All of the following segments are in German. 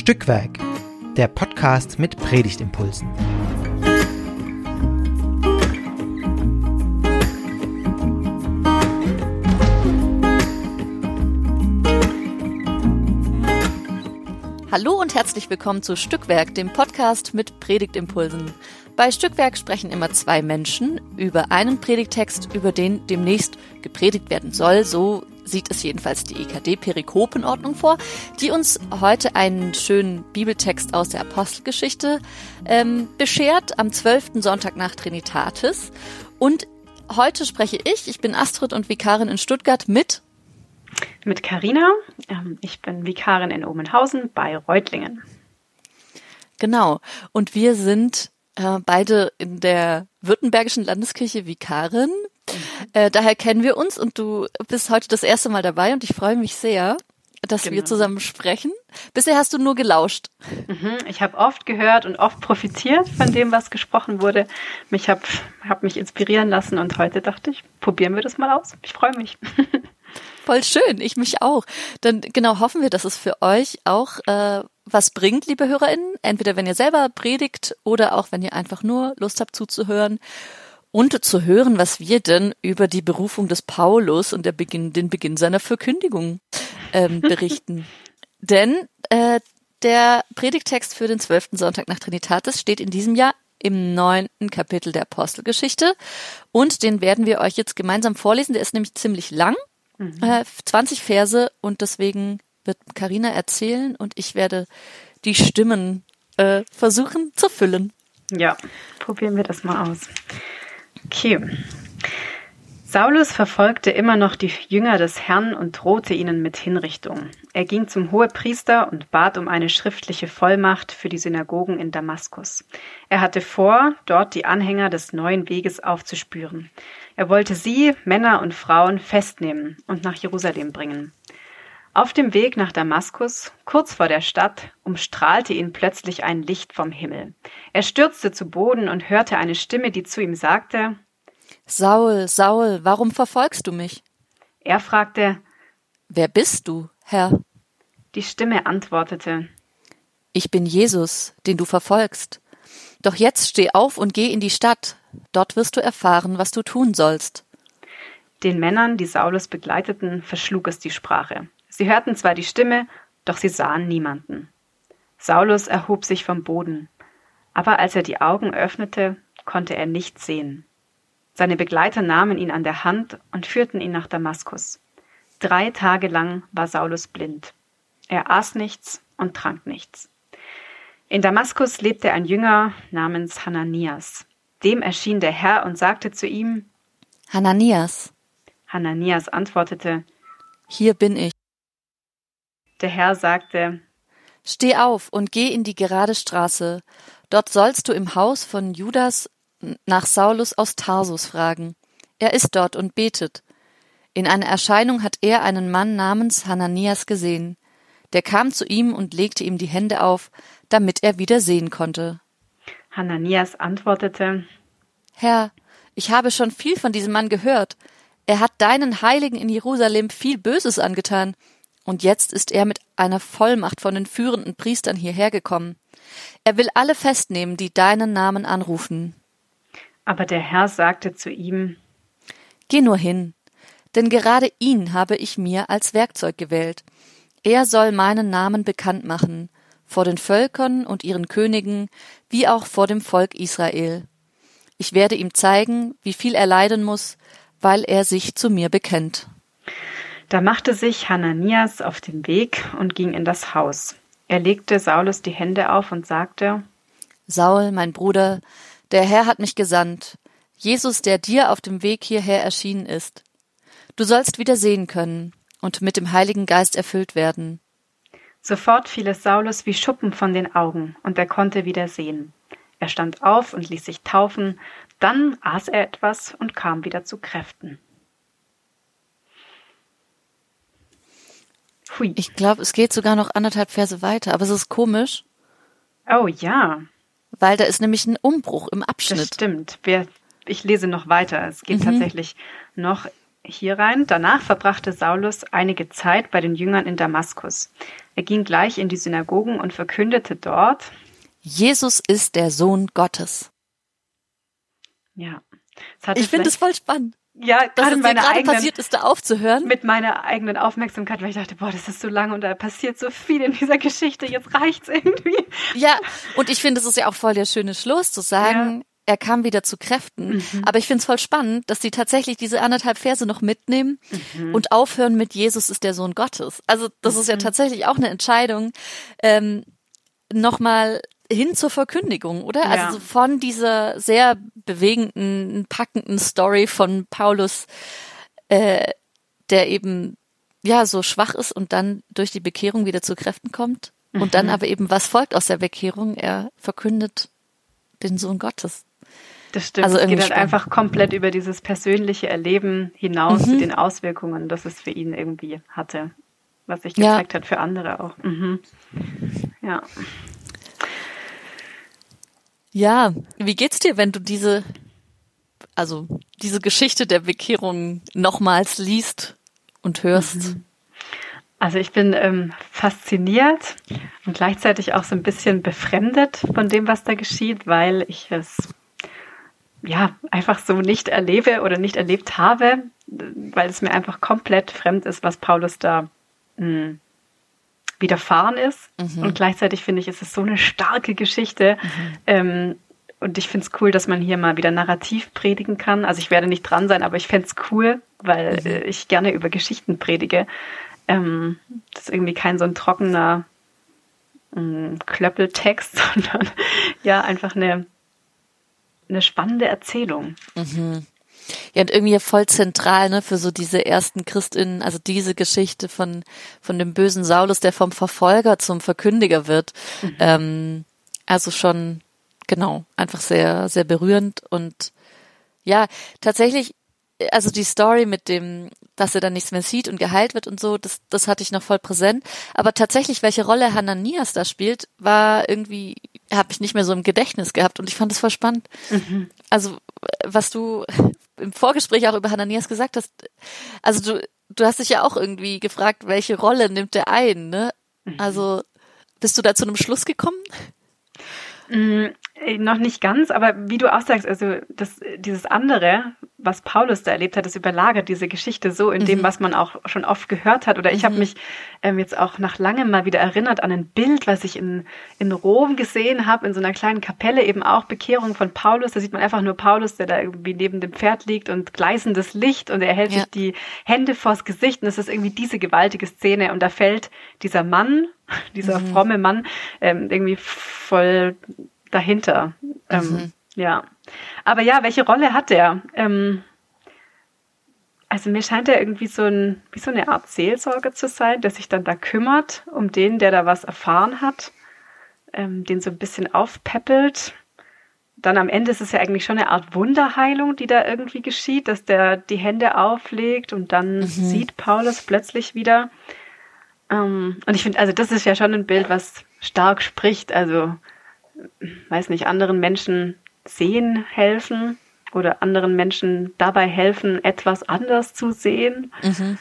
Stückwerk, der Podcast mit Predigtimpulsen. Hallo und herzlich willkommen zu Stückwerk, dem Podcast mit Predigtimpulsen. Bei Stückwerk sprechen immer zwei Menschen über einen Predigtext, über den demnächst gepredigt werden soll. So sieht es jedenfalls die EKD-Perikopenordnung vor, die uns heute einen schönen Bibeltext aus der Apostelgeschichte ähm, beschert am 12. Sonntag nach Trinitatis. Und heute spreche ich, ich bin Astrid und Vikarin in Stuttgart mit mit Carina. Ähm, ich bin Vikarin in Omenhausen bei Reutlingen. Genau. Und wir sind äh, beide in der Württembergischen Landeskirche Vikarin. Äh, daher kennen wir uns und du bist heute das erste Mal dabei und ich freue mich sehr, dass genau. wir zusammen sprechen. Bisher hast du nur gelauscht. Mhm, ich habe oft gehört und oft profitiert von dem, was gesprochen wurde. Mich habe hab mich inspirieren lassen und heute dachte ich, probieren wir das mal aus. Ich freue mich. Voll schön, ich mich auch. Dann genau hoffen wir, dass es für euch auch äh, was bringt, liebe HörerInnen. Entweder wenn ihr selber predigt oder auch wenn ihr einfach nur Lust habt zuzuhören und zu hören, was wir denn über die Berufung des Paulus und der Beginn, den Beginn seiner Verkündigung ähm, berichten. Denn äh, der Predigtext für den zwölften Sonntag nach Trinitatis steht in diesem Jahr im neunten Kapitel der Apostelgeschichte und den werden wir euch jetzt gemeinsam vorlesen. Der ist nämlich ziemlich lang, mhm. äh, 20 Verse und deswegen wird Karina erzählen und ich werde die Stimmen äh, versuchen zu füllen. Ja, probieren wir das mal aus. Okay. Saulus verfolgte immer noch die Jünger des Herrn und drohte ihnen mit Hinrichtung. Er ging zum Hohepriester und bat um eine schriftliche Vollmacht für die Synagogen in Damaskus. Er hatte vor, dort die Anhänger des neuen Weges aufzuspüren. Er wollte sie, Männer und Frauen, festnehmen und nach Jerusalem bringen. Auf dem Weg nach Damaskus, kurz vor der Stadt, umstrahlte ihn plötzlich ein Licht vom Himmel. Er stürzte zu Boden und hörte eine Stimme, die zu ihm sagte Saul, Saul, warum verfolgst du mich? Er fragte, Wer bist du, Herr? Die Stimme antwortete, Ich bin Jesus, den du verfolgst. Doch jetzt steh auf und geh in die Stadt, dort wirst du erfahren, was du tun sollst. Den Männern, die Saulus begleiteten, verschlug es die Sprache. Sie hörten zwar die Stimme, doch sie sahen niemanden. Saulus erhob sich vom Boden, aber als er die Augen öffnete, konnte er nichts sehen. Seine Begleiter nahmen ihn an der Hand und führten ihn nach Damaskus. Drei Tage lang war Saulus blind. Er aß nichts und trank nichts. In Damaskus lebte ein Jünger namens Hananias. Dem erschien der Herr und sagte zu ihm, Hananias. Hananias antwortete, Hier bin ich. Der Herr sagte, Steh auf und geh in die gerade Straße. Dort sollst du im Haus von Judas nach Saulus aus Tarsus fragen. Er ist dort und betet. In einer Erscheinung hat er einen Mann namens Hananias gesehen. Der kam zu ihm und legte ihm die Hände auf, damit er wieder sehen konnte. Hananias antwortete Herr, ich habe schon viel von diesem Mann gehört. Er hat deinen Heiligen in Jerusalem viel Böses angetan, und jetzt ist er mit einer Vollmacht von den führenden Priestern hierher gekommen. Er will alle festnehmen, die deinen Namen anrufen. Aber der Herr sagte zu ihm Geh nur hin, denn gerade ihn habe ich mir als Werkzeug gewählt. Er soll meinen Namen bekannt machen, vor den Völkern und ihren Königen, wie auch vor dem Volk Israel. Ich werde ihm zeigen, wie viel er leiden muss, weil er sich zu mir bekennt. Da machte sich Hananias auf den Weg und ging in das Haus. Er legte Saulus die Hände auf und sagte Saul, mein Bruder, der Herr hat mich gesandt, Jesus, der dir auf dem Weg hierher erschienen ist. Du sollst wieder sehen können und mit dem Heiligen Geist erfüllt werden. Sofort fiel es Saulus wie Schuppen von den Augen, und er konnte wieder sehen. Er stand auf und ließ sich taufen, dann aß er etwas und kam wieder zu Kräften. Hui. Ich glaube, es geht sogar noch anderthalb Verse weiter, aber es ist komisch. Oh ja weil da ist nämlich ein Umbruch im Abschnitt. Das stimmt. Wir, ich lese noch weiter. Es geht mhm. tatsächlich noch hier rein. Danach verbrachte Saulus einige Zeit bei den Jüngern in Damaskus. Er ging gleich in die Synagogen und verkündete dort, Jesus ist der Sohn Gottes. Ja. Ich finde es voll spannend. Ja, gerade meine gerade passiert ist, da aufzuhören. Mit meiner eigenen Aufmerksamkeit, weil ich dachte, boah, das ist so lang und da passiert so viel in dieser Geschichte, jetzt reicht's irgendwie. Ja, und ich finde, es ist ja auch voll der schöne Schluss zu sagen, ja. er kam wieder zu Kräften. Mhm. Aber ich finde es voll spannend, dass sie tatsächlich diese anderthalb Verse noch mitnehmen mhm. und aufhören mit Jesus ist der Sohn Gottes. Also das mhm. ist ja tatsächlich auch eine Entscheidung, ähm, nochmal hin zur Verkündigung, oder? Also ja. Also von dieser sehr bewegenden, packenden Story von Paulus, äh, der eben ja so schwach ist und dann durch die Bekehrung wieder zu Kräften kommt. Mhm. Und dann mhm. aber eben, was folgt aus der Bekehrung? Er verkündet den Sohn Gottes. Das stimmt. Also es geht halt einfach komplett über dieses persönliche Erleben hinaus mhm. mit den Auswirkungen, das es für ihn irgendwie hatte, was sich gezeigt ja. hat für andere auch. Mhm. Ja. Ja, wie geht's dir, wenn du diese, also diese Geschichte der Bekehrung nochmals liest und hörst? Mhm. Also ich bin ähm, fasziniert und gleichzeitig auch so ein bisschen befremdet von dem, was da geschieht, weil ich es ja einfach so nicht erlebe oder nicht erlebt habe, weil es mir einfach komplett fremd ist, was Paulus da mh, hm, widerfahren ist. Mhm. Und gleichzeitig finde ich, ist es so eine starke Geschichte. Mhm. Ähm, und ich finde es cool, dass man hier mal wieder narrativ predigen kann. Also ich werde nicht dran sein, aber ich fände es cool, weil mhm. äh, ich gerne über Geschichten predige. Ähm, das ist irgendwie kein so ein trockener äh, Klöppeltext, sondern ja, einfach eine, eine spannende Erzählung. Mhm. Ja, und irgendwie voll zentral, ne, für so diese ersten Christinnen, also diese Geschichte von, von dem bösen Saulus, der vom Verfolger zum Verkündiger wird. Mhm. Ähm, also schon, genau, einfach sehr, sehr berührend und ja, tatsächlich, also die Story mit dem, dass er dann nichts mehr sieht und geheilt wird und so, das, das hatte ich noch voll präsent. Aber tatsächlich, welche Rolle Hananias da spielt, war irgendwie, habe ich nicht mehr so im Gedächtnis gehabt und ich fand es voll spannend. Mhm. Also, was du im Vorgespräch auch über Hananias gesagt hast, also du, du hast dich ja auch irgendwie gefragt, welche Rolle nimmt der ein, ne? Mhm. Also bist du da zu einem Schluss gekommen? Mhm. Äh, noch nicht ganz, aber wie du auch sagst, also das, dieses andere, was Paulus da erlebt hat, das überlagert diese Geschichte so in mhm. dem, was man auch schon oft gehört hat. Oder ich mhm. habe mich ähm, jetzt auch nach langem mal wieder erinnert an ein Bild, was ich in, in Rom gesehen habe, in so einer kleinen Kapelle, eben auch Bekehrung von Paulus. Da sieht man einfach nur Paulus, der da irgendwie neben dem Pferd liegt und gleißendes Licht und er hält ja. sich die Hände vors Gesicht und es ist irgendwie diese gewaltige Szene und da fällt dieser Mann, dieser mhm. fromme Mann, ähm, irgendwie voll dahinter. Ähm, mhm. Ähm, ja. Aber ja, welche Rolle hat der? Ähm, also mir scheint er irgendwie so ein, wie so eine Art Seelsorger zu sein, der sich dann da kümmert um den, der da was erfahren hat, ähm, den so ein bisschen aufpeppelt. Dann am Ende ist es ja eigentlich schon eine Art Wunderheilung, die da irgendwie geschieht, dass der die Hände auflegt und dann mhm. sieht Paulus plötzlich wieder. Ähm, und ich finde, also das ist ja schon ein Bild, was stark spricht. Also weiß nicht, anderen Menschen sehen helfen oder anderen Menschen dabei helfen, etwas anders zu sehen. Mhm.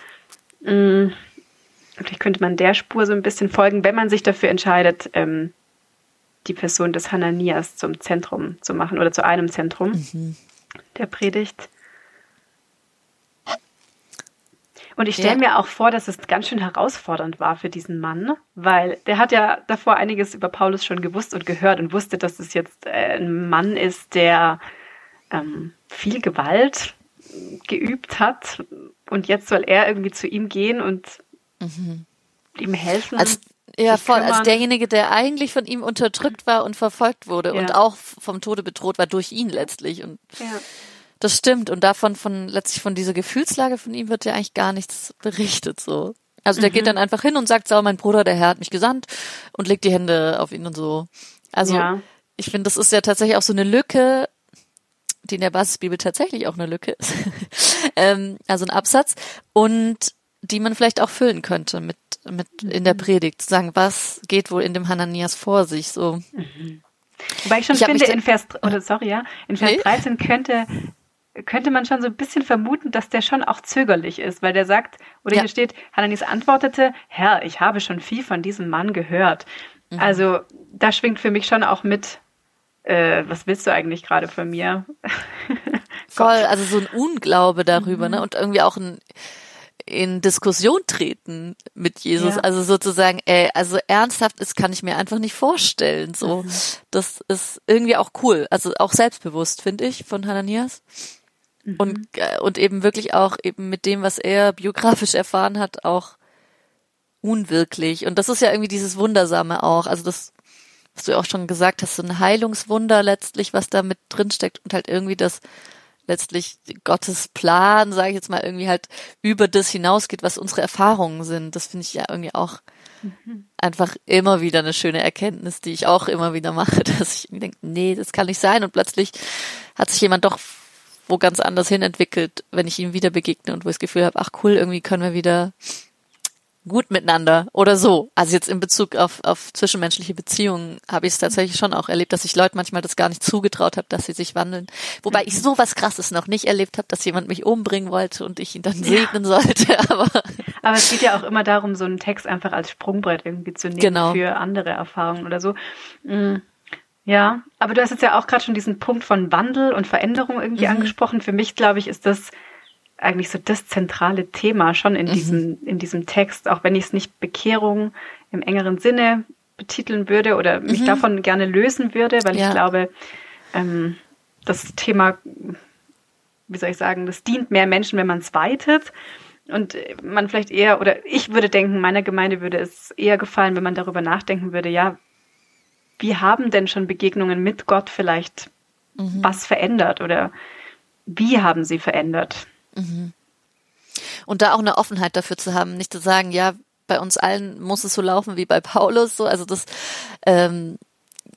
Mm, vielleicht könnte man der Spur so ein bisschen folgen, wenn man sich dafür entscheidet, ähm, die Person des Hananias zum Zentrum zu machen oder zu einem Zentrum mhm. der Predigt. Und ich stelle ja. mir auch vor, dass es ganz schön herausfordernd war für diesen Mann, weil der hat ja davor einiges über Paulus schon gewusst und gehört und wusste, dass es jetzt äh, ein Mann ist, der ähm, viel Gewalt geübt hat. Und jetzt soll er irgendwie zu ihm gehen und mhm. ihm helfen. Als, ja, voll, als derjenige, der eigentlich von ihm unterdrückt war und verfolgt wurde ja. und auch vom Tode bedroht war durch ihn letztlich. Und ja. Das stimmt. Und davon, von, letztlich von dieser Gefühlslage von ihm wird ja eigentlich gar nichts berichtet, so. Also der mhm. geht dann einfach hin und sagt, so, mein Bruder, der Herr hat mich gesandt und legt die Hände auf ihn und so. Also, ja. ich finde, das ist ja tatsächlich auch so eine Lücke, die in der Basisbibel tatsächlich auch eine Lücke ist. ähm, also ein Absatz. Und die man vielleicht auch füllen könnte mit, mit in der mhm. Predigt. Zu sagen, was geht wohl in dem Hananias vor sich, so. Mhm. Wobei ich schon ich finde, in Vers, oder sorry, ja, in Vers nee? 13 könnte könnte man schon so ein bisschen vermuten, dass der schon auch zögerlich ist, weil der sagt, oder ja. hier steht, Hananis antwortete, Herr, ich habe schon viel von diesem Mann gehört. Mhm. Also da schwingt für mich schon auch mit, äh, was willst du eigentlich gerade von mir? Voll, also so ein Unglaube darüber, mhm. ne? Und irgendwie auch ein in Diskussion treten mit Jesus. Ja. Also sozusagen, ey, also ernsthaft ist, kann ich mir einfach nicht vorstellen. So, mhm. das ist irgendwie auch cool. Also auch selbstbewusst, finde ich, von Hananias. Mhm. Und, äh, und eben wirklich auch eben mit dem, was er biografisch erfahren hat, auch unwirklich. Und das ist ja irgendwie dieses Wundersame auch. Also das, was du auch schon gesagt hast, so ein Heilungswunder letztlich, was da mit drinsteckt und halt irgendwie das letztlich Gottes Plan, sage ich jetzt mal, irgendwie halt über das hinausgeht, was unsere Erfahrungen sind. Das finde ich ja irgendwie auch mhm. einfach immer wieder eine schöne Erkenntnis, die ich auch immer wieder mache, dass ich denke, nee, das kann nicht sein. Und plötzlich hat sich jemand doch wo ganz anders hin entwickelt, wenn ich ihm wieder begegne und wo ich das Gefühl habe, ach cool, irgendwie können wir wieder gut miteinander oder so. Also jetzt in Bezug auf, auf zwischenmenschliche Beziehungen habe ich es tatsächlich schon auch erlebt, dass ich Leute manchmal das gar nicht zugetraut habe, dass sie sich wandeln. Wobei ich so was Krasses noch nicht erlebt habe, dass jemand mich umbringen wollte und ich ihn dann segnen ja. sollte. Aber, aber es geht ja auch immer darum, so einen Text einfach als Sprungbrett irgendwie zu nehmen genau. für andere Erfahrungen oder so. Mhm. Ja, aber du hast jetzt ja auch gerade schon diesen Punkt von Wandel und Veränderung irgendwie mhm. angesprochen. Für mich, glaube ich, ist das eigentlich so das zentrale Thema schon in mhm. diesem, in diesem Text, auch wenn ich es nicht Bekehrung im engeren Sinne betiteln würde oder mich mhm. davon gerne lösen würde, weil ja. ich glaube, ähm, das Thema, wie soll ich sagen, das dient mehr Menschen, wenn man es weitet. Und man vielleicht eher, oder ich würde denken, meiner Gemeinde würde es eher gefallen, wenn man darüber nachdenken würde, ja, wie haben denn schon Begegnungen mit Gott vielleicht mhm. was verändert oder wie haben sie verändert? Mhm. Und da auch eine Offenheit dafür zu haben, nicht zu sagen, ja, bei uns allen muss es so laufen wie bei Paulus, so, also das ähm,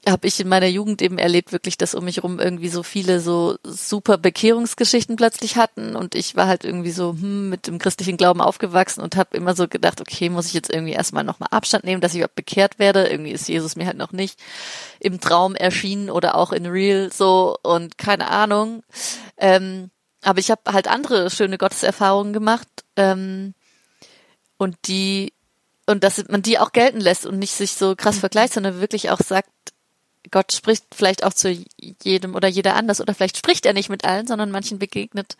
habe ich in meiner Jugend eben erlebt, wirklich, dass um mich rum irgendwie so viele so super Bekehrungsgeschichten plötzlich hatten und ich war halt irgendwie so hm, mit dem christlichen Glauben aufgewachsen und habe immer so gedacht, okay, muss ich jetzt irgendwie erstmal nochmal Abstand nehmen, dass ich überhaupt bekehrt werde. Irgendwie ist Jesus mir halt noch nicht im Traum erschienen oder auch in Real so und keine Ahnung. Ähm, aber ich habe halt andere schöne Gotteserfahrungen gemacht ähm, und die und dass man die auch gelten lässt und nicht sich so krass vergleicht, sondern wirklich auch sagt, Gott spricht vielleicht auch zu jedem oder jeder anders oder vielleicht spricht er nicht mit allen, sondern manchen begegnet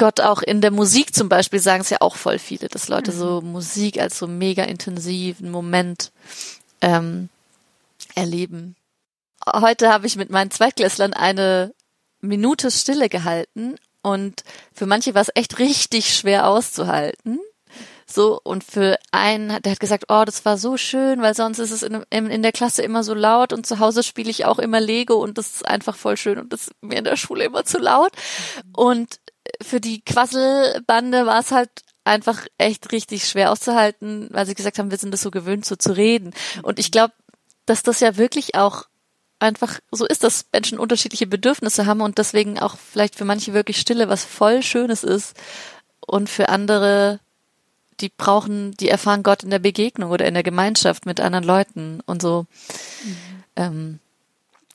Gott auch in der Musik zum Beispiel sagen es ja auch voll viele, dass Leute so mhm. Musik als so mega intensiven Moment ähm, erleben. Heute habe ich mit meinen Zweitklässlern eine Minute Stille gehalten und für manche war es echt richtig schwer auszuhalten. So, und für einen, der hat gesagt, oh, das war so schön, weil sonst ist es in, in, in der Klasse immer so laut und zu Hause spiele ich auch immer Lego und das ist einfach voll schön und das ist mir in der Schule immer zu laut. Und für die Quasselbande war es halt einfach echt richtig schwer auszuhalten, weil sie gesagt haben, wir sind das so gewöhnt, so zu reden. Und ich glaube, dass das ja wirklich auch einfach so ist, dass Menschen unterschiedliche Bedürfnisse haben und deswegen auch vielleicht für manche wirklich Stille was voll Schönes ist und für andere, die brauchen, die erfahren Gott in der Begegnung oder in der Gemeinschaft mit anderen Leuten und so. Mhm. Ähm,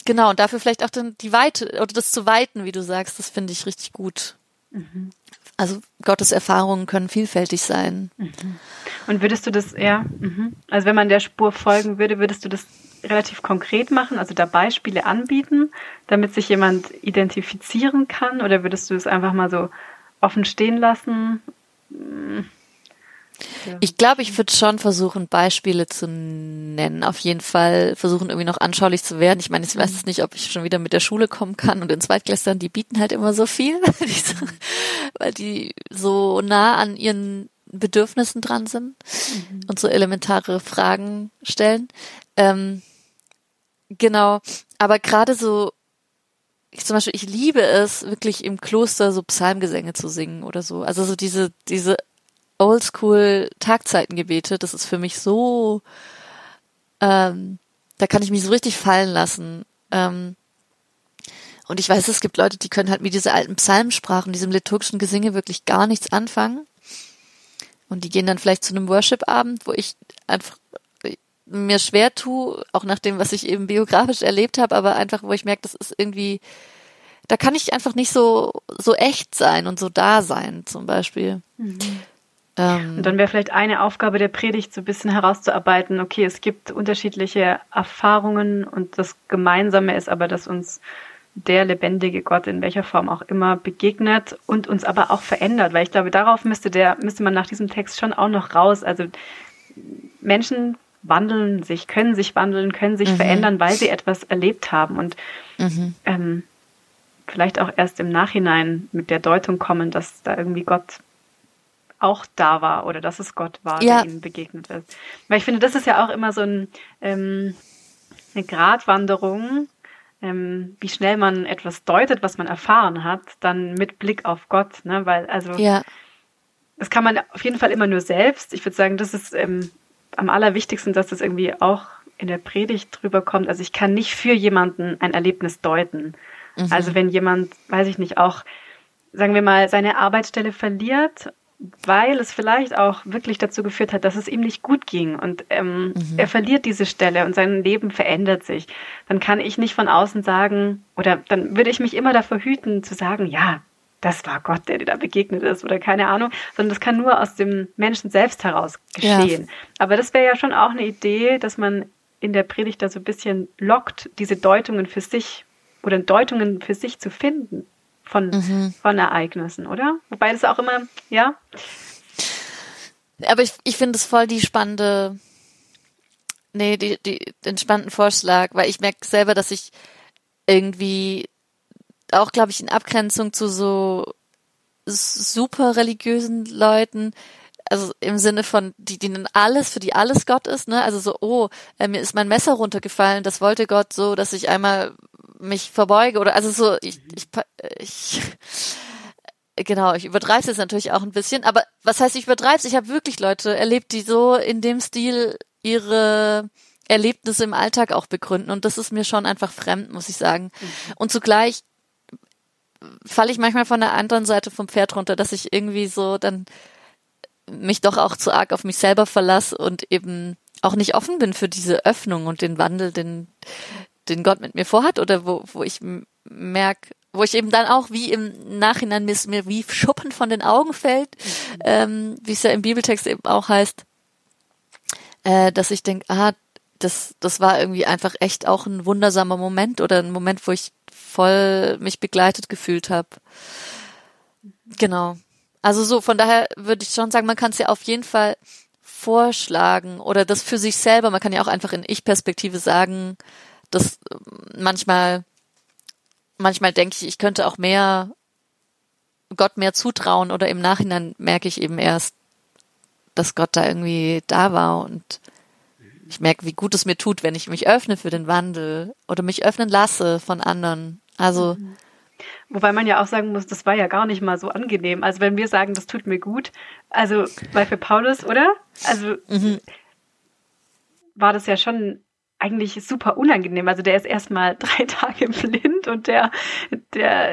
genau, und dafür vielleicht auch dann die Weite oder das zu weiten, wie du sagst, das finde ich richtig gut. Mhm. Also Gottes Erfahrungen können vielfältig sein. Mhm. Und würdest du das, ja, mhm. also wenn man der Spur folgen würde, würdest du das relativ konkret machen, also da Beispiele anbieten, damit sich jemand identifizieren kann? Oder würdest du es einfach mal so offen stehen lassen? Ich glaube, ich würde schon versuchen, Beispiele zu nennen. Auf jeden Fall versuchen, irgendwie noch anschaulich zu werden. Ich meine, ich weiß es nicht, ob ich schon wieder mit der Schule kommen kann und in Zweitklässlern, die bieten halt immer so viel, weil die so nah an ihren Bedürfnissen dran sind mhm. und so elementare Fragen stellen. Ähm, Genau, aber gerade so, ich zum Beispiel, ich liebe es, wirklich im Kloster so Psalmgesänge zu singen oder so. Also so diese, diese oldschool Tagzeitengebete, das ist für mich so, ähm, da kann ich mich so richtig fallen lassen. Ähm, und ich weiß, es gibt Leute, die können halt mit dieser alten Psalmsprache und diesem liturgischen Gesinge wirklich gar nichts anfangen. Und die gehen dann vielleicht zu einem Worship-Abend, wo ich einfach mir schwer tue, auch nach dem, was ich eben biografisch erlebt habe, aber einfach, wo ich merke, das ist irgendwie, da kann ich einfach nicht so, so echt sein und so da sein, zum Beispiel. Mhm. Ähm, und dann wäre vielleicht eine Aufgabe der Predigt, so ein bisschen herauszuarbeiten, okay, es gibt unterschiedliche Erfahrungen und das Gemeinsame ist aber, dass uns der lebendige Gott in welcher Form auch immer begegnet und uns aber auch verändert, weil ich glaube, darauf müsste der, müsste man nach diesem Text schon auch noch raus. Also Menschen wandeln sich, können sich wandeln, können sich mhm. verändern, weil sie etwas erlebt haben und mhm. ähm, vielleicht auch erst im Nachhinein mit der Deutung kommen, dass da irgendwie Gott auch da war oder dass es Gott war, ja. der ihnen begegnet ist. Weil ich finde, das ist ja auch immer so ein, ähm, eine Gratwanderung, ähm, wie schnell man etwas deutet, was man erfahren hat, dann mit Blick auf Gott, ne? Weil, also ja. das kann man auf jeden Fall immer nur selbst. Ich würde sagen, das ist ähm, am allerwichtigsten, dass das irgendwie auch in der Predigt drüber kommt. Also ich kann nicht für jemanden ein Erlebnis deuten. Mhm. Also wenn jemand, weiß ich nicht, auch, sagen wir mal, seine Arbeitsstelle verliert weil es vielleicht auch wirklich dazu geführt hat, dass es ihm nicht gut ging und ähm, mhm. er verliert diese Stelle und sein Leben verändert sich, dann kann ich nicht von außen sagen, oder dann würde ich mich immer davor hüten zu sagen, ja, das war Gott, der dir da begegnet ist oder keine Ahnung, sondern das kann nur aus dem Menschen selbst heraus geschehen. Ja. Aber das wäre ja schon auch eine Idee, dass man in der Predigt da so ein bisschen lockt, diese Deutungen für sich oder Deutungen für sich zu finden von, mhm. von Ereignissen, oder? Wobei das auch immer, ja. Aber ich, ich finde es voll die spannende, nee, die, die, den spannenden Vorschlag, weil ich merke selber, dass ich irgendwie auch, glaube ich, in Abgrenzung zu so super religiösen Leuten, also im Sinne von, die dienen alles, für die alles Gott ist, ne? Also so, oh, äh, mir ist mein Messer runtergefallen, das wollte Gott so, dass ich einmal mich verbeuge oder also so, ich, ich, ich genau, ich übertreibe es natürlich auch ein bisschen, aber was heißt, ich übertreibe es? Ich habe wirklich Leute erlebt, die so in dem Stil ihre Erlebnisse im Alltag auch begründen und das ist mir schon einfach fremd, muss ich sagen. Mhm. Und zugleich falle ich manchmal von der anderen Seite vom Pferd runter, dass ich irgendwie so dann mich doch auch zu arg auf mich selber verlasse und eben auch nicht offen bin für diese Öffnung und den Wandel, den, den Gott mit mir vorhat oder wo, wo ich merke, wo ich eben dann auch wie im Nachhinein mir, mir wie Schuppen von den Augen fällt, mhm. ähm, wie es ja im Bibeltext eben auch heißt, äh, dass ich denke, ah, das, das war irgendwie einfach echt auch ein wundersamer Moment oder ein Moment, wo ich voll mich begleitet gefühlt habe. Genau. Also so, von daher würde ich schon sagen, man kann es ja auf jeden Fall vorschlagen oder das für sich selber, man kann ja auch einfach in Ich-Perspektive sagen, das manchmal, manchmal denke ich, ich könnte auch mehr Gott mehr zutrauen oder im Nachhinein merke ich eben erst, dass Gott da irgendwie da war und ich merke, wie gut es mir tut, wenn ich mich öffne für den Wandel oder mich öffnen lasse von anderen. Also mhm. Wobei man ja auch sagen muss, das war ja gar nicht mal so angenehm. Also wenn wir sagen, das tut mir gut, also weil für Paulus, oder? Also mhm. war das ja schon eigentlich super unangenehm. Also der ist erstmal drei Tage blind und der, der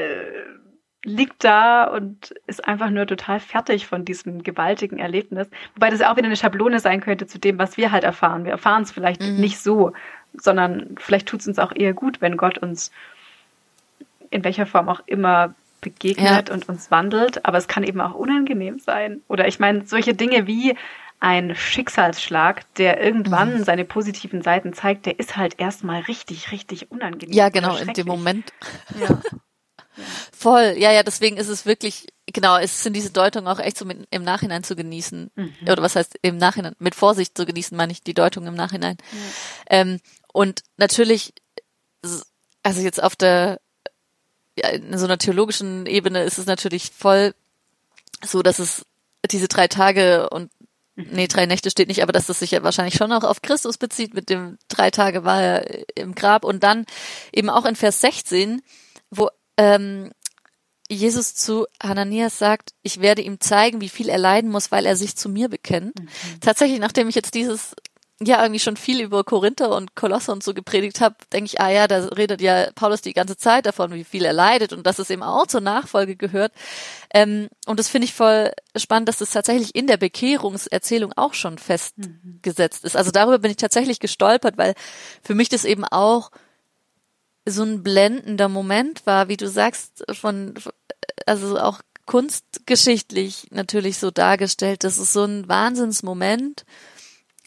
liegt da und ist einfach nur total fertig von diesem gewaltigen Erlebnis. Wobei das auch wieder eine Schablone sein könnte zu dem, was wir halt erfahren. Wir erfahren es vielleicht mhm. nicht so, sondern vielleicht tut es uns auch eher gut, wenn Gott uns in welcher Form auch immer begegnet ja. und uns wandelt. Aber es kann eben auch unangenehm sein. Oder ich meine, solche Dinge wie ein Schicksalsschlag, der irgendwann mhm. seine positiven Seiten zeigt, der ist halt erstmal richtig, richtig unangenehm. Ja, genau, in dem Moment. Ja. Voll, ja, ja, deswegen ist es wirklich, genau, es sind diese Deutungen auch echt so mit, im Nachhinein zu genießen. Mhm. Oder was heißt im Nachhinein, mit Vorsicht zu genießen, meine ich die Deutung im Nachhinein. Ja. Ähm, und natürlich, also jetzt auf der, ja, in so einer theologischen Ebene ist es natürlich voll so, dass es diese drei Tage und Nee, drei Nächte steht nicht, aber dass das sich ja wahrscheinlich schon auch auf Christus bezieht, mit dem drei Tage war er im Grab. Und dann eben auch in Vers 16, wo ähm, Jesus zu Hananias sagt, ich werde ihm zeigen, wie viel er leiden muss, weil er sich zu mir bekennt. Mhm. Tatsächlich, nachdem ich jetzt dieses ja irgendwie schon viel über Korinther und Kolosse und so gepredigt habe, denke ich, ah ja, da redet ja Paulus die ganze Zeit davon, wie viel er leidet und dass es eben auch zur Nachfolge gehört. Ähm, und das finde ich voll spannend, dass das tatsächlich in der Bekehrungserzählung auch schon festgesetzt ist. Also darüber bin ich tatsächlich gestolpert, weil für mich das eben auch so ein blendender Moment war, wie du sagst, von, also auch kunstgeschichtlich natürlich so dargestellt. Das ist so ein Wahnsinnsmoment.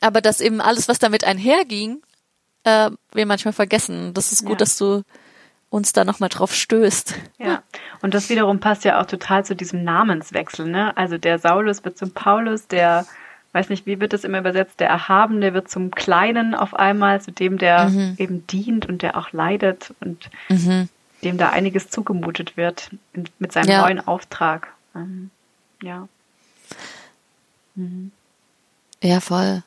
Aber dass eben alles, was damit einherging, äh, wir manchmal vergessen. Das ist gut, ja. dass du uns da nochmal drauf stößt. Ja, und das wiederum passt ja auch total zu diesem Namenswechsel, ne? Also der Saulus wird zum Paulus, der, weiß nicht, wie wird das immer übersetzt, der Erhabene wird zum Kleinen auf einmal, zu dem, der mhm. eben dient und der auch leidet und mhm. dem da einiges zugemutet wird mit seinem ja. neuen Auftrag. Ähm, ja. Mhm. Ja, voll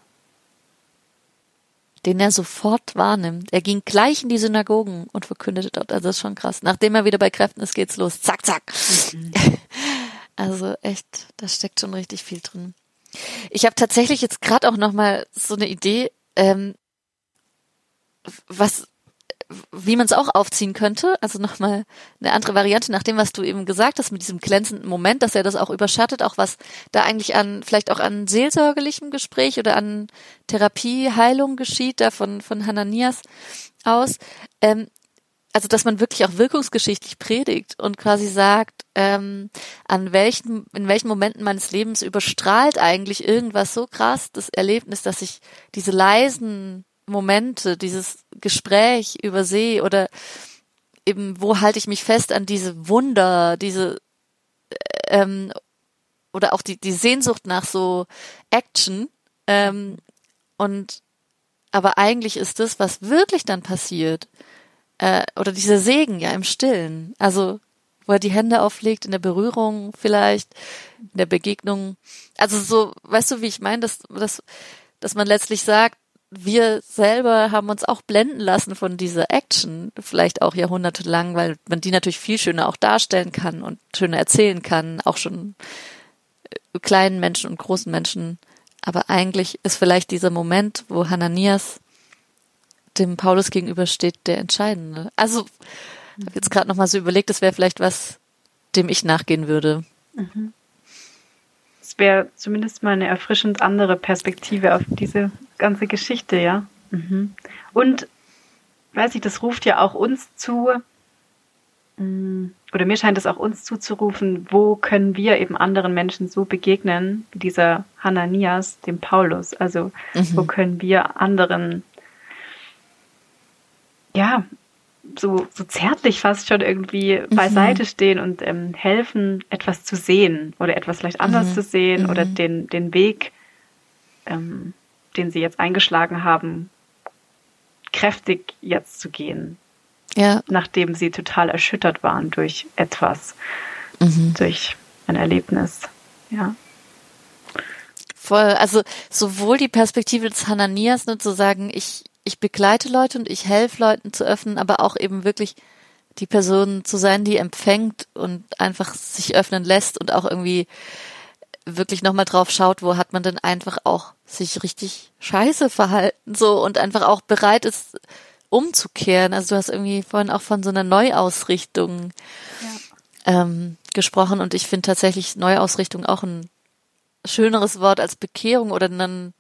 den er sofort wahrnimmt. Er ging gleich in die Synagogen und verkündete dort. Also das ist schon krass. Nachdem er wieder bei Kräften ist, geht's los. Zack, zack. Mhm. Also echt, da steckt schon richtig viel drin. Ich habe tatsächlich jetzt gerade auch noch mal so eine Idee, ähm, was wie man es auch aufziehen könnte, also nochmal eine andere Variante nach dem, was du eben gesagt hast, mit diesem glänzenden Moment, dass er das auch überschattet, auch was da eigentlich an, vielleicht auch an seelsorgerlichem Gespräch oder an Therapie, Heilung geschieht, da von, von Hananias aus. Ähm, also dass man wirklich auch wirkungsgeschichtlich predigt und quasi sagt, ähm, an welchen, in welchen Momenten meines Lebens überstrahlt eigentlich irgendwas so krass das Erlebnis, dass ich diese leisen Momente, dieses Gespräch über See oder eben, wo halte ich mich fest an diese Wunder, diese ähm, oder auch die, die Sehnsucht nach so Action. Ähm, und aber eigentlich ist das, was wirklich dann passiert, äh, oder dieser Segen ja im Stillen, also wo er die Hände auflegt, in der Berührung vielleicht, in der Begegnung. Also so, weißt du, wie ich meine, dass, dass, dass man letztlich sagt, wir selber haben uns auch blenden lassen von dieser Action, vielleicht auch jahrhundertelang, weil man die natürlich viel schöner auch darstellen kann und schöner erzählen kann, auch schon äh, kleinen Menschen und großen Menschen. Aber eigentlich ist vielleicht dieser Moment, wo Hananias dem Paulus gegenübersteht, der entscheidende. Also, ich habe jetzt gerade nochmal so überlegt, das wäre vielleicht was, dem ich nachgehen würde. Mhm wäre zumindest mal eine erfrischend andere Perspektive auf diese ganze Geschichte, ja. Mhm. Und weiß ich, das ruft ja auch uns zu, mm, oder mir scheint es auch uns zuzurufen, wo können wir eben anderen Menschen so begegnen, wie dieser Hananias, dem Paulus? Also, mhm. wo können wir anderen, ja, so, so zärtlich fast schon irgendwie mhm. beiseite stehen und ähm, helfen, etwas zu sehen oder etwas vielleicht anders mhm. zu sehen mhm. oder den, den Weg, ähm, den sie jetzt eingeschlagen haben, kräftig jetzt zu gehen. Ja. Nachdem sie total erschüttert waren durch etwas, mhm. durch ein Erlebnis. Ja. Voll, also sowohl die Perspektive des Hananias, nur zu sagen, ich, ich begleite Leute und ich helfe Leuten zu öffnen, aber auch eben wirklich die Person zu sein, die empfängt und einfach sich öffnen lässt und auch irgendwie wirklich nochmal drauf schaut, wo hat man denn einfach auch sich richtig scheiße verhalten, so und einfach auch bereit ist, umzukehren. Also du hast irgendwie vorhin auch von so einer Neuausrichtung ja. ähm, gesprochen und ich finde tatsächlich Neuausrichtung auch ein schöneres Wort als Bekehrung oder ein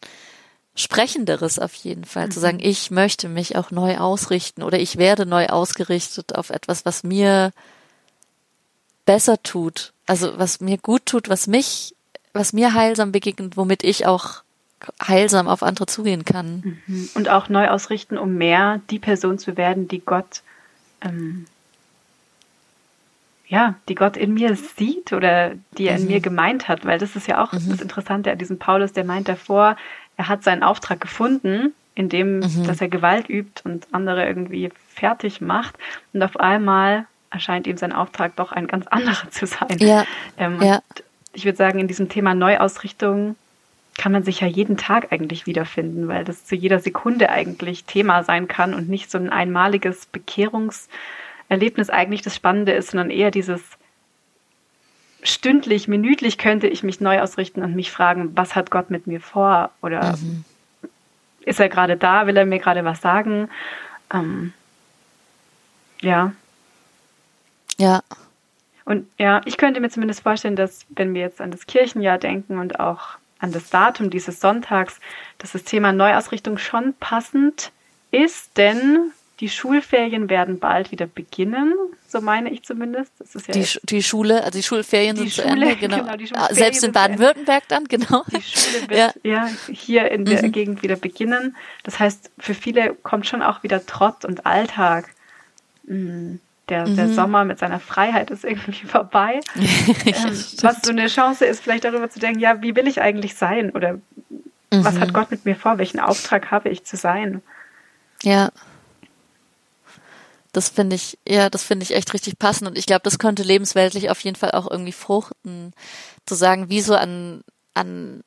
sprechenderes auf jeden Fall, mhm. zu sagen, ich möchte mich auch neu ausrichten oder ich werde neu ausgerichtet auf etwas, was mir besser tut, also was mir gut tut, was mich, was mir heilsam begegnet, womit ich auch heilsam auf andere zugehen kann. Mhm. Und auch neu ausrichten, um mehr die Person zu werden, die Gott ähm, ja, die Gott in mir sieht oder die er mhm. in mir gemeint hat, weil das ist ja auch mhm. das Interessante an diesem Paulus, der meint davor, er hat seinen Auftrag gefunden, indem, mhm. dass er Gewalt übt und andere irgendwie fertig macht und auf einmal erscheint ihm sein Auftrag doch ein ganz anderer zu sein. Ja. Ähm, ja. Ich würde sagen, in diesem Thema Neuausrichtung kann man sich ja jeden Tag eigentlich wiederfinden, weil das zu jeder Sekunde eigentlich Thema sein kann und nicht so ein einmaliges Bekehrungs- Erlebnis eigentlich das Spannende ist, sondern eher dieses stündlich, minütlich könnte ich mich neu ausrichten und mich fragen, was hat Gott mit mir vor? Oder mhm. ist er gerade da? Will er mir gerade was sagen? Ähm, ja. Ja. Und ja, ich könnte mir zumindest vorstellen, dass wenn wir jetzt an das Kirchenjahr denken und auch an das Datum dieses Sonntags, dass das Thema Neuausrichtung schon passend ist, denn die Schulferien werden bald wieder beginnen, so meine ich zumindest. Ja die, die Schule, also die Schulferien die sind Schule, zu Ende, genau. genau Selbst in Baden-Württemberg dann, genau. Die Schule wird ja, ja hier in der mhm. Gegend wieder beginnen. Das heißt, für viele kommt schon auch wieder Trott und Alltag. Mhm. Der, mhm. der Sommer mit seiner Freiheit ist irgendwie vorbei. ähm, was so eine Chance ist, vielleicht darüber zu denken, ja, wie will ich eigentlich sein? Oder was hat mhm. Gott mit mir vor? Welchen Auftrag habe ich zu sein? Ja. Das finde ich, ja, das finde ich echt richtig passend und ich glaube, das könnte lebensweltlich auf jeden Fall auch irgendwie fruchten, zu sagen, wie so an, an,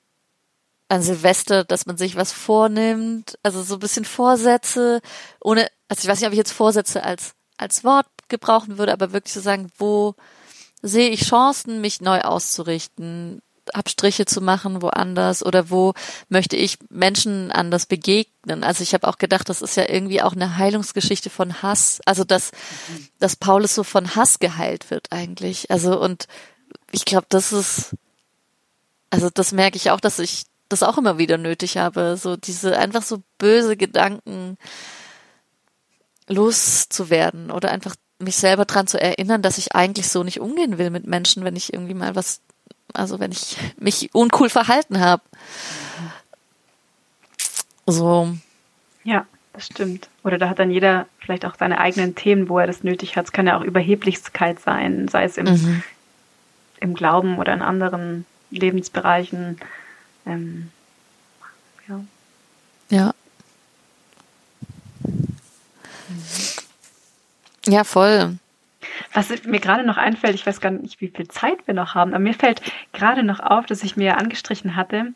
an Silvester, dass man sich was vornimmt, also so ein bisschen Vorsätze, ohne, also ich weiß nicht, ob ich jetzt Vorsätze als, als Wort gebrauchen würde, aber wirklich zu sagen, wo sehe ich Chancen, mich neu auszurichten, Abstriche zu machen woanders oder wo möchte ich Menschen anders begegnen. Also ich habe auch gedacht, das ist ja irgendwie auch eine Heilungsgeschichte von Hass. Also dass, dass Paulus so von Hass geheilt wird eigentlich. Also und ich glaube, das ist, also das merke ich auch, dass ich das auch immer wieder nötig habe. So diese einfach so böse Gedanken loszuwerden oder einfach mich selber dran zu erinnern, dass ich eigentlich so nicht umgehen will mit Menschen, wenn ich irgendwie mal was also wenn ich mich uncool verhalten habe. So. Ja, das stimmt. Oder da hat dann jeder vielleicht auch seine eigenen Themen, wo er das nötig hat. Es kann ja auch Überheblichkeit sein, sei es im, mhm. im Glauben oder in anderen Lebensbereichen. Ähm, ja. Ja. Ja, voll. Was mir gerade noch einfällt, ich weiß gar nicht, wie viel Zeit wir noch haben, aber mir fällt gerade noch auf, dass ich mir angestrichen hatte,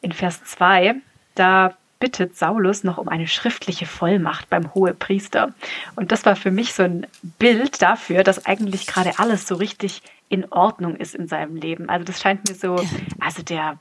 in Vers 2, da bittet Saulus noch um eine schriftliche Vollmacht beim Hohepriester. Und das war für mich so ein Bild dafür, dass eigentlich gerade alles so richtig in Ordnung ist in seinem Leben. Also das scheint mir so, also der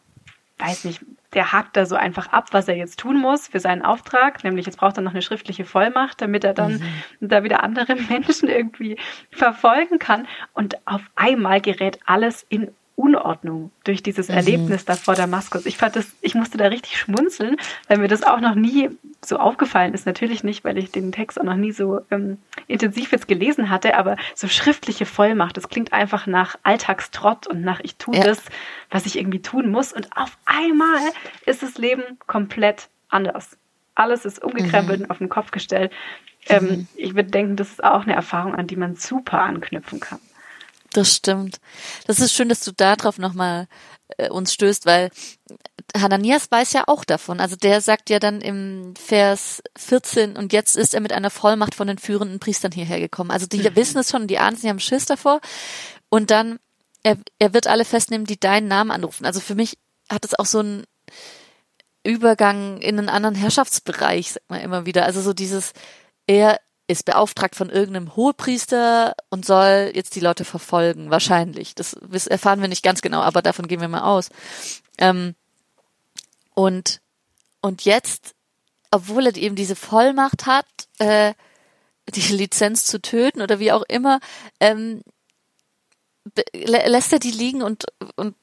weiß nicht, der hakt da so einfach ab, was er jetzt tun muss für seinen Auftrag, nämlich jetzt braucht er noch eine schriftliche Vollmacht, damit er dann mhm. da wieder andere Menschen irgendwie verfolgen kann. Und auf einmal gerät alles in Unordnung durch dieses mhm. Erlebnis da vor Damaskus. Ich fand das, ich musste da richtig schmunzeln, weil mir das auch noch nie so aufgefallen ist. Natürlich nicht, weil ich den Text auch noch nie so ähm, intensiv jetzt gelesen hatte, aber so schriftliche Vollmacht, das klingt einfach nach Alltagstrott und nach ich tue ja. das, was ich irgendwie tun muss. Und auf einmal ist das Leben komplett anders. Alles ist umgekrempelt mhm. und auf den Kopf gestellt. Ähm, mhm. Ich würde denken, das ist auch eine Erfahrung, an die man super anknüpfen kann. Das stimmt. Das ist schön, dass du darauf nochmal äh, uns stößt, weil Hananias weiß ja auch davon. Also der sagt ja dann im Vers 14, und jetzt ist er mit einer Vollmacht von den führenden Priestern hierher gekommen. Also die mhm. wissen es schon, die ahnen, sie haben Schiss davor. Und dann, er, er wird alle festnehmen, die deinen Namen anrufen. Also für mich hat es auch so einen Übergang in einen anderen Herrschaftsbereich, sagt man immer wieder. Also so dieses, er ist beauftragt von irgendeinem Hohepriester und soll jetzt die Leute verfolgen, wahrscheinlich. Das erfahren wir nicht ganz genau, aber davon gehen wir mal aus. Ähm, und, und jetzt, obwohl er eben diese Vollmacht hat, äh, die Lizenz zu töten oder wie auch immer, ähm, lässt er die liegen und, und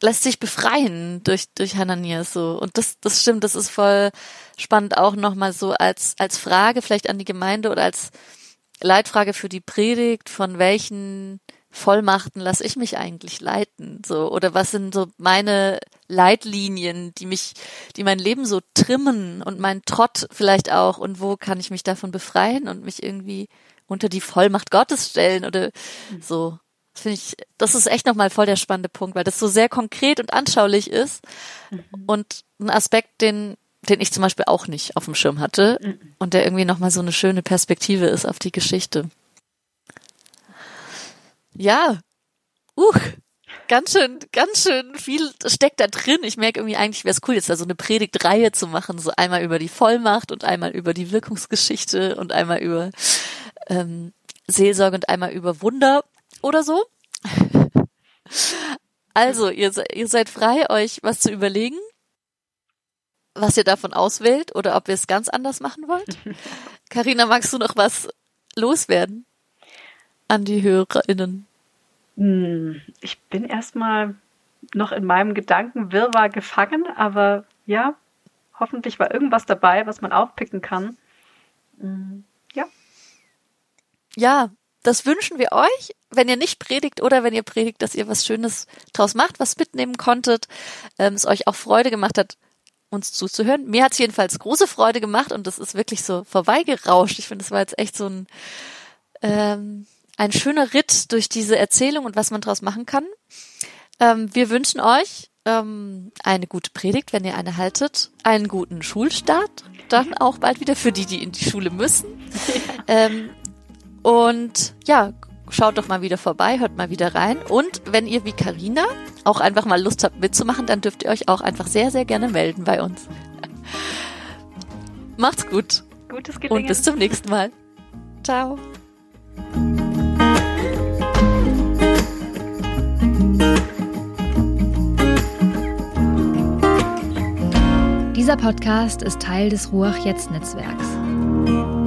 lässt sich befreien durch, durch Hananias so. Und das, das stimmt, das ist voll spannend auch nochmal so als, als Frage vielleicht an die Gemeinde oder als Leitfrage für die Predigt, von welchen Vollmachten lasse ich mich eigentlich leiten? So, oder was sind so meine Leitlinien, die mich, die mein Leben so trimmen und mein Trott vielleicht auch und wo kann ich mich davon befreien und mich irgendwie unter die Vollmacht Gottes stellen oder so finde ich, das ist echt nochmal voll der spannende Punkt, weil das so sehr konkret und anschaulich ist mhm. und ein Aspekt, den, den ich zum Beispiel auch nicht auf dem Schirm hatte mhm. und der irgendwie nochmal so eine schöne Perspektive ist auf die Geschichte. Ja, uh, ganz schön, ganz schön viel steckt da drin. Ich merke irgendwie eigentlich wäre es cool, jetzt da so eine Predigtreihe zu machen, so einmal über die Vollmacht und einmal über die Wirkungsgeschichte und einmal über ähm, Seelsorge und einmal über Wunder oder so. Also, ihr, ihr seid frei, euch was zu überlegen, was ihr davon auswählt oder ob ihr es ganz anders machen wollt. Karina, magst du noch was loswerden an die HörerInnen? Hm, ich bin erstmal noch in meinem Gedankenwirrwarr gefangen, aber ja, hoffentlich war irgendwas dabei, was man aufpicken kann. Hm, ja, ja, das wünschen wir euch, wenn ihr nicht predigt oder wenn ihr predigt, dass ihr was Schönes draus macht, was mitnehmen konntet, ähm, es euch auch Freude gemacht hat, uns zuzuhören. Mir hat es jedenfalls große Freude gemacht und das ist wirklich so vorbeigerauscht. Ich finde, es war jetzt echt so ein, ähm, ein schöner Ritt durch diese Erzählung und was man draus machen kann. Ähm, wir wünschen euch ähm, eine gute Predigt, wenn ihr eine haltet, einen guten Schulstart, dann auch bald wieder für die, die in die Schule müssen. ähm, und ja, schaut doch mal wieder vorbei, hört mal wieder rein. Und wenn ihr wie Karina auch einfach mal Lust habt mitzumachen, dann dürft ihr euch auch einfach sehr, sehr gerne melden bei uns. Macht's gut. Gutes Gelingen. Und bis zum nächsten Mal. Ciao. Dieser Podcast ist Teil des Ruach Jetzt Netzwerks.